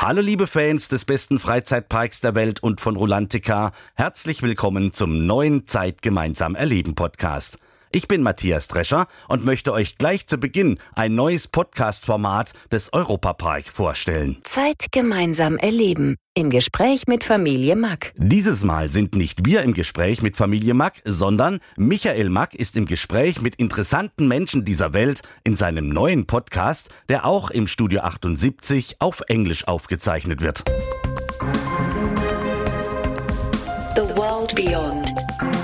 Hallo liebe Fans des besten Freizeitparks der Welt und von Rulantica. Herzlich willkommen zum neuen Zeit gemeinsam erleben Podcast. Ich bin Matthias Drescher und möchte euch gleich zu Beginn ein neues Podcast-Format des Europapark vorstellen. Zeit gemeinsam erleben. Im Gespräch mit Familie Mack. Dieses Mal sind nicht wir im Gespräch mit Familie Mack, sondern Michael Mack ist im Gespräch mit interessanten Menschen dieser Welt in seinem neuen Podcast, der auch im Studio 78 auf Englisch aufgezeichnet wird. The World Beyond.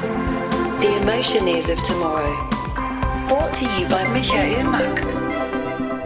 Emotion is of Tomorrow. Brought to you by Michael Mack.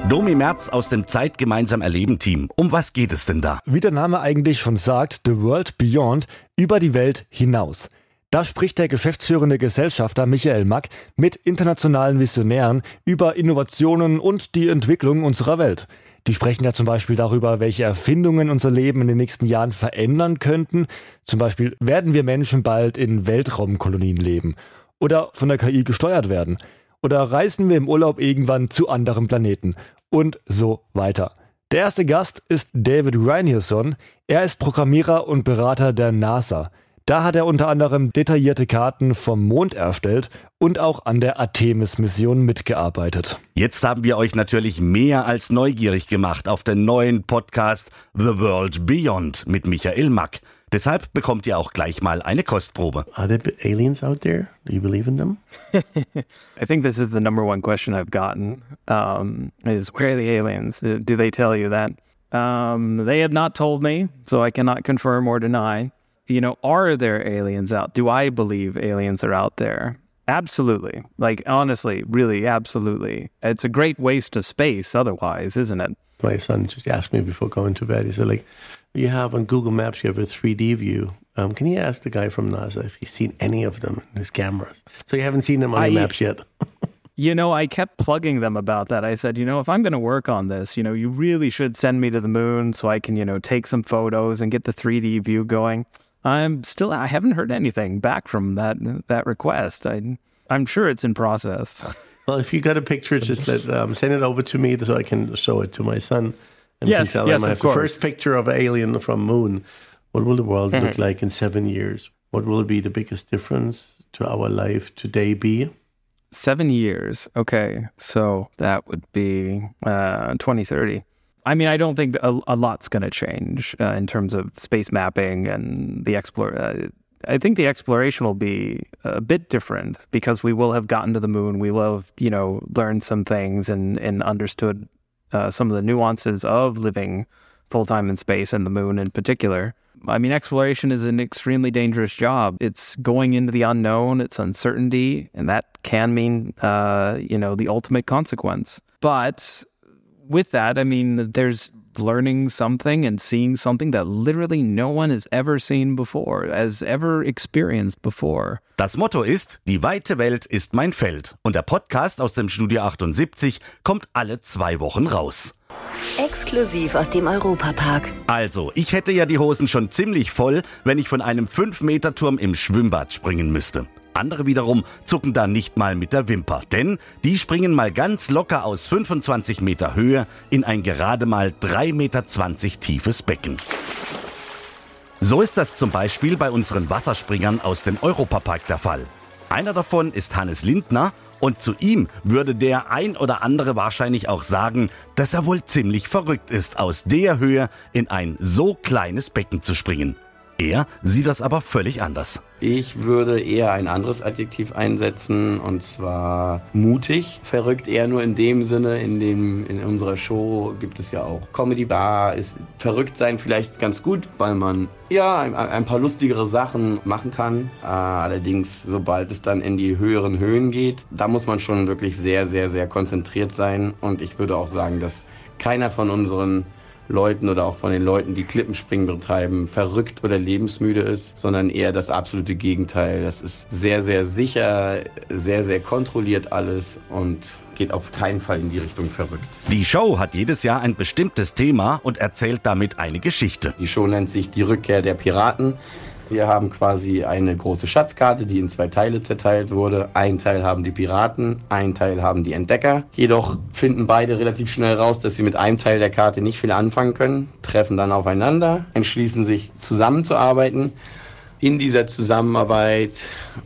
Domi Merz aus dem Zeit gemeinsam erleben Team. Um was geht es denn da? Wie der Name eigentlich schon sagt, The World Beyond, über die Welt hinaus. Da spricht der geschäftsführende Gesellschafter Michael Mack mit internationalen Visionären über Innovationen und die Entwicklung unserer Welt. Die sprechen ja zum Beispiel darüber, welche Erfindungen unser Leben in den nächsten Jahren verändern könnten. Zum Beispiel werden wir Menschen bald in Weltraumkolonien leben oder von der KI gesteuert werden. Oder reisen wir im Urlaub irgendwann zu anderen Planeten und so weiter. Der erste Gast ist David Reinierson. Er ist Programmierer und Berater der NASA. Da hat er unter anderem detaillierte Karten vom Mond erstellt und auch an der Artemis-Mission mitgearbeitet. Jetzt haben wir euch natürlich mehr als neugierig gemacht auf den neuen Podcast The World Beyond mit Michael Mack. Deshalb bekommt ihr auch gleich mal eine Kostprobe. Are there aliens out there? Do you believe in them? I think this is the number one question I've gotten um, is where are the aliens? Do they tell you that? Um, they have not told me, so I cannot confirm or deny. You know, are there aliens out? Do I believe aliens are out there? Absolutely. Like, honestly, really, absolutely. It's a great waste of space otherwise, isn't it? My son just asked me before going to bed. He said, like, you have on Google Maps, you have a 3D view. Um, can you ask the guy from NASA if he's seen any of them in his cameras? So you haven't seen them on I- the maps yet. You know, I kept plugging them about that. I said, you know, if I'm going to work on this, you know, you really should send me to the moon so I can, you know, take some photos and get the 3D view going. I'm still, I haven't heard anything back from that that request. I, I'm sure it's in process. well, if you got a picture, just let, um, send it over to me so I can show it to my son. And Yes, tell yes, I of have the course. first picture of alien from moon. What will the world Mm-hmm. look like in seven years? What will be the biggest difference to our life today be? Seven years. Okay. So that would be uh, 2030. I mean, I don't think a, a lot's going to change uh, in terms of space mapping and the explore. Uh, I think the exploration will be a bit different because we will have gotten to the moon. We will have, you know, learned some things and, and understood uh, some of the nuances of living full time in space and the moon in particular. I mean, exploration is an extremely dangerous job. It's going into the unknown, it's uncertainty, and that can mean, uh, you know, the ultimate consequence. But with that, I mean, there's learning something and seeing something that literally no one has ever seen before, has ever experienced before. Das Motto ist, die weite Welt ist mein Feld. Und der Podcast aus dem Studio 78 kommt alle zwei Wochen raus. Exklusiv aus dem Europapark. Also, ich hätte ja die Hosen schon ziemlich voll, wenn ich von einem 5-Meter-Turm im Schwimmbad springen müsste. Andere wiederum zucken da nicht mal mit der Wimper, denn die springen mal ganz locker aus 25 Meter Höhe in ein gerade mal 3,20 Meter tiefes Becken. So ist das zum Beispiel bei unseren Wasserspringern aus dem Europapark der Fall. Einer davon ist Hannes Lindner und zu ihm würde der ein oder andere wahrscheinlich auch sagen, dass er wohl ziemlich verrückt ist, aus der Höhe in ein so kleines Becken zu springen. Er sieht das aber völlig anders. Ich würde eher ein anderes Adjektiv einsetzen und zwar mutig. Verrückt eher nur in dem Sinne, in dem in unserer Show gibt es ja auch Comedy Bar. Ist verrückt sein vielleicht ganz gut, weil man ja ein, ein paar lustigere Sachen machen kann. Äh, allerdings, sobald es dann in die höheren Höhen geht, da muss man schon wirklich sehr, sehr, sehr konzentriert sein. Und ich würde auch sagen, dass keiner von unseren Leuten oder auch von den Leuten, die Klippenspringen betreiben, verrückt oder lebensmüde ist, sondern eher das absolute Gegenteil. Das ist sehr, sehr sicher, sehr, sehr kontrolliert alles und geht auf keinen Fall in die Richtung verrückt. Die Show hat jedes Jahr ein bestimmtes Thema und erzählt damit eine Geschichte. Die Show nennt sich Die Rückkehr der Piraten. Wir haben quasi eine große Schatzkarte, die in zwei Teile zerteilt wurde. Ein Teil haben die Piraten, ein Teil haben die Entdecker. Jedoch finden beide relativ schnell raus, dass sie mit einem Teil der Karte nicht viel anfangen können, treffen dann aufeinander, entschließen sich zusammenzuarbeiten. In dieser Zusammenarbeit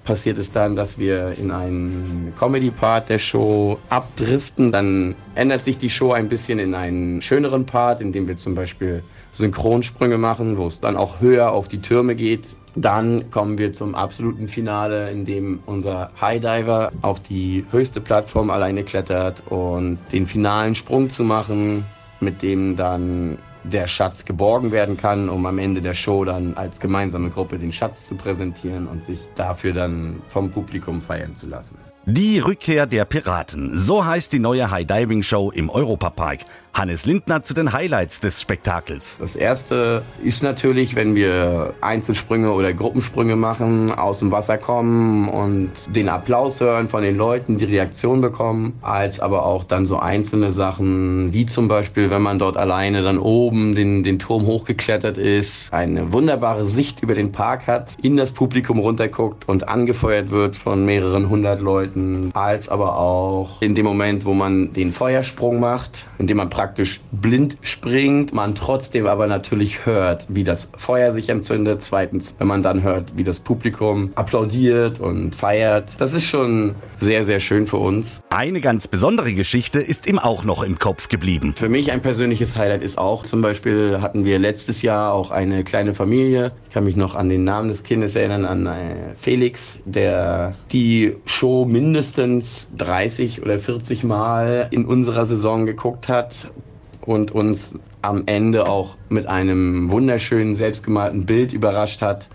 passiert es dann, dass wir in einen Comedy-Part der Show abdriften. Dann ändert sich die Show ein bisschen in einen schöneren Part, in dem wir zum Beispiel Synchronsprünge machen, wo es dann auch höher auf die Türme geht. Dann kommen wir zum absoluten Finale, in dem unser Highdiver auf die höchste Plattform alleine klettert und den finalen Sprung zu machen, mit dem dann der Schatz geborgen werden kann, um am Ende der Show dann als gemeinsame Gruppe den Schatz zu präsentieren und sich dafür dann vom Publikum feiern zu lassen. Die Rückkehr der Piraten. So heißt die neue High Diving Show im Europapark. Hannes Lindner zu den Highlights des Spektakels. Das erste ist natürlich, wenn wir Einzelsprünge oder Gruppensprünge machen, aus dem Wasser kommen und den Applaus hören von den Leuten, die Reaktion bekommen, als aber auch dann so einzelne Sachen, wie zum Beispiel, wenn man dort alleine dann oben den, den Turm hochgeklettert ist, eine wunderbare Sicht über den Park hat, in das Publikum runterguckt und angefeuert wird von mehreren hundert Leuten, als aber auch in dem Moment, wo man den Feuersprung macht, indem man praktisch blind springt, man trotzdem aber natürlich hört, wie das Feuer sich entzündet. Zweitens, wenn man dann hört, wie das Publikum applaudiert und feiert. Das ist schon sehr, sehr schön für uns. Eine ganz besondere Geschichte ist ihm auch noch im Kopf geblieben. Für mich ein persönliches Highlight ist auch zum Beispiel hatten wir letztes Jahr auch eine kleine Familie. Ich kann mich noch an den Namen des Kindes erinnern, an äh, Felix, der die Show mindestens 30 oder 40 Mal in unserer Saison geguckt hat und uns am Ende auch mit einem wunderschönen selbstgemalten Bild überrascht hat,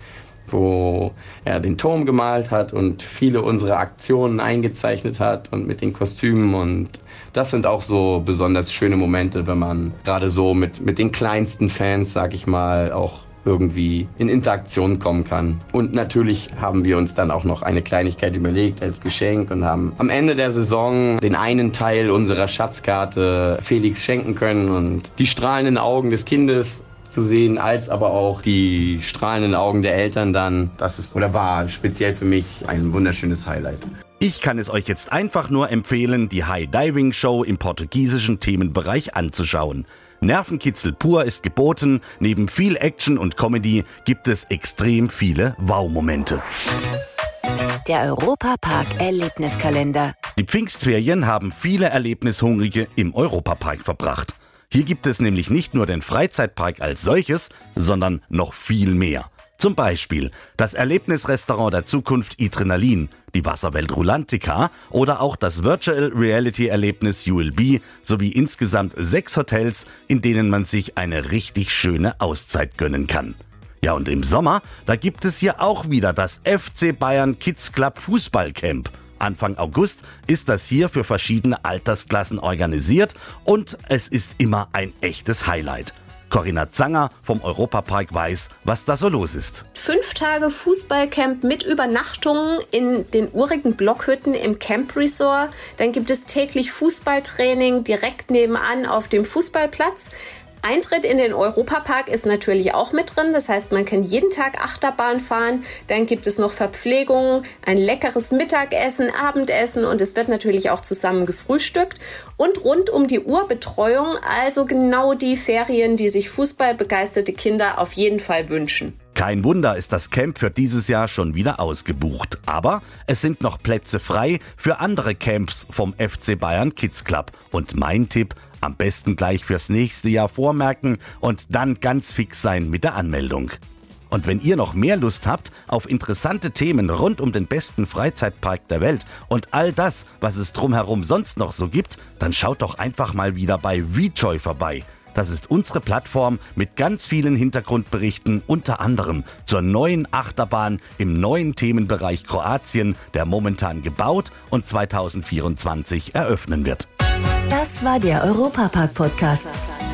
wo er den Turm gemalt hat und viele unserer Aktionen eingezeichnet hat und mit den Kostümen und das sind auch so besonders schöne Momente, wenn man gerade so mit, mit den kleinsten Fans, sag ich mal, auch irgendwie in Interaktion kommen kann. Und natürlich haben wir uns dann auch noch eine Kleinigkeit überlegt als Geschenk und haben am Ende der Saison den einen Teil unserer Schatzkarte Felix schenken können und die strahlenden Augen des Kindes zu sehen, als aber auch die strahlenden Augen der Eltern dann. Das ist oder war speziell für mich ein wunderschönes Highlight. Ich kann es euch jetzt einfach nur empfehlen, die High Diving Show im portugiesischen Themenbereich anzuschauen. Nervenkitzel pur ist geboten, neben viel Action und Comedy gibt es extrem viele Wow-Momente. Der Europapark Erlebniskalender. Die Pfingstferien haben viele Erlebnishungrige im Europapark verbracht. Hier gibt es nämlich nicht nur den Freizeitpark als solches, sondern noch viel mehr. Zum Beispiel das Erlebnisrestaurant der Zukunft Adrenalin, die Wasserwelt Rulantica oder auch das Virtual Reality Erlebnis ULB sowie insgesamt sechs Hotels, in denen man sich eine richtig schöne Auszeit gönnen kann. Ja, und im Sommer, da gibt es hier auch wieder das FC Bayern Kids Club Fußballcamp. Anfang August ist das hier für verschiedene Altersklassen organisiert und es ist immer ein echtes Highlight. Corinna Zanger vom Europapark weiß, was da so los ist. Fünf Tage Fußballcamp mit Übernachtungen in den urigen Blockhütten im Camp Resort. Dann gibt es täglich Fußballtraining direkt nebenan auf dem Fußballplatz. Eintritt in den Europapark ist natürlich auch mit drin. Das heißt, man kann jeden Tag Achterbahn fahren. Dann gibt es noch Verpflegung, ein leckeres Mittagessen, Abendessen und es wird natürlich auch zusammen gefrühstückt. Und rund um die Uhr Betreuung, also genau die Ferien, die sich fußballbegeisterte Kinder auf jeden Fall wünschen. Kein Wunder ist das Camp für dieses Jahr schon wieder ausgebucht. Aber es sind noch Plätze frei für andere Camps vom FC Bayern Kids Club. Und mein Tipp, am besten gleich fürs nächste Jahr vormerken und dann ganz fix sein mit der Anmeldung. Und wenn ihr noch mehr Lust habt auf interessante Themen rund um den besten Freizeitpark der Welt und all das, was es drumherum sonst noch so gibt, dann schaut doch einfach mal wieder bei VJoy vorbei. Das ist unsere Plattform mit ganz vielen Hintergrundberichten, unter anderem zur neuen Achterbahn im neuen Themenbereich Kroatien, der momentan gebaut und 2024 eröffnen wird. Das war der Europapark Podcast.